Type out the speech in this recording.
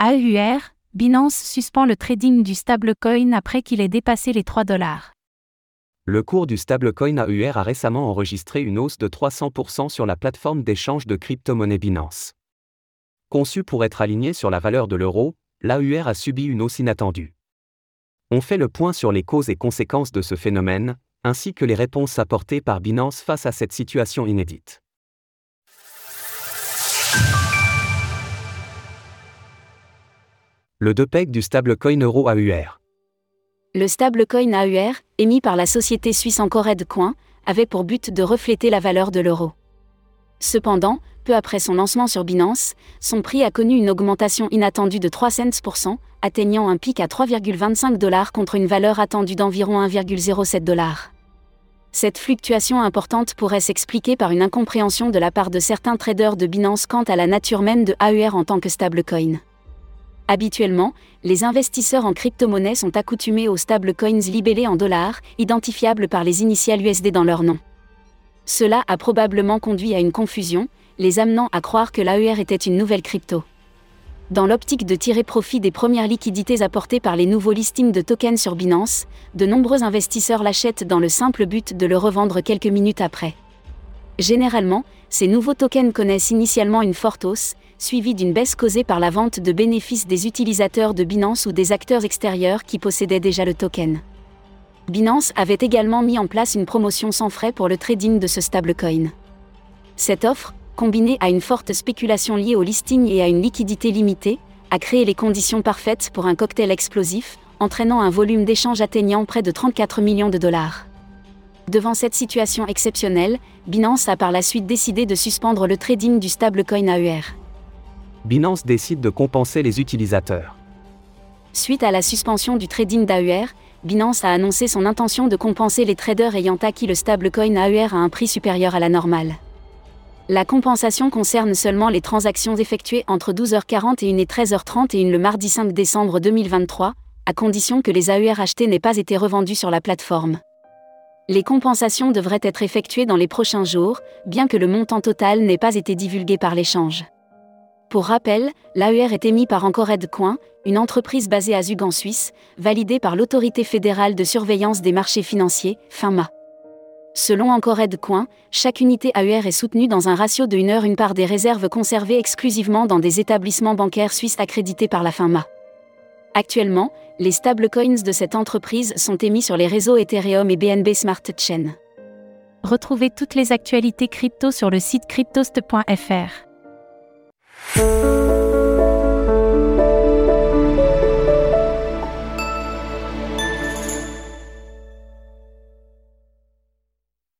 AUR, Binance suspend le trading du stablecoin après qu'il ait dépassé les 3 dollars. Le cours du stablecoin AUR a récemment enregistré une hausse de 300% sur la plateforme d'échange de crypto-monnaies Binance. Conçu pour être aligné sur la valeur de l'euro, l'AUR a subi une hausse inattendue. On fait le point sur les causes et conséquences de ce phénomène, ainsi que les réponses apportées par Binance face à cette situation inédite. Le DPEG du stablecoin euro AUR. Le stablecoin AUR, émis par la société suisse Encored Coin, avait pour but de refléter la valeur de l'euro. Cependant, peu après son lancement sur Binance, son prix a connu une augmentation inattendue de 3 cents pour cent, atteignant un pic à 3,25 dollars contre une valeur attendue d'environ 1,07 dollars. Cette fluctuation importante pourrait s'expliquer par une incompréhension de la part de certains traders de Binance quant à la nature même de AUR en tant que stablecoin. Habituellement, les investisseurs en crypto-monnaie sont accoutumés aux stablecoins libellés en dollars, identifiables par les initiales USD dans leur nom. Cela a probablement conduit à une confusion, les amenant à croire que l'AER était une nouvelle crypto. Dans l'optique de tirer profit des premières liquidités apportées par les nouveaux listings de tokens sur Binance, de nombreux investisseurs l'achètent dans le simple but de le revendre quelques minutes après. Généralement, ces nouveaux tokens connaissent initialement une forte hausse, suivie d'une baisse causée par la vente de bénéfices des utilisateurs de Binance ou des acteurs extérieurs qui possédaient déjà le token. Binance avait également mis en place une promotion sans frais pour le trading de ce stablecoin. Cette offre, combinée à une forte spéculation liée au listing et à une liquidité limitée, a créé les conditions parfaites pour un cocktail explosif, entraînant un volume d'échange atteignant près de 34 millions de dollars. Devant cette situation exceptionnelle, Binance a par la suite décidé de suspendre le trading du stablecoin AER. Binance décide de compenser les utilisateurs. Suite à la suspension du trading d'AER, Binance a annoncé son intention de compenser les traders ayant acquis le stablecoin AER à un prix supérieur à la normale. La compensation concerne seulement les transactions effectuées entre 12h41 et 13h31 le mardi 5 décembre 2023, à condition que les AER achetés n'aient pas été revendus sur la plateforme. Les compensations devraient être effectuées dans les prochains jours, bien que le montant total n'ait pas été divulgué par l'échange. Pour rappel, l'AER est émis par Encored Coin, une entreprise basée à Zug en Suisse, validée par l'Autorité fédérale de surveillance des marchés financiers, FINMA. Selon Encored Coin, chaque unité AER est soutenue dans un ratio de 1 heure une part des réserves conservées exclusivement dans des établissements bancaires suisses accrédités par la FINMA. Actuellement, les stablecoins de cette entreprise sont émis sur les réseaux Ethereum et BNB Smart Chain. Retrouvez toutes les actualités crypto sur le site cryptost.fr. Música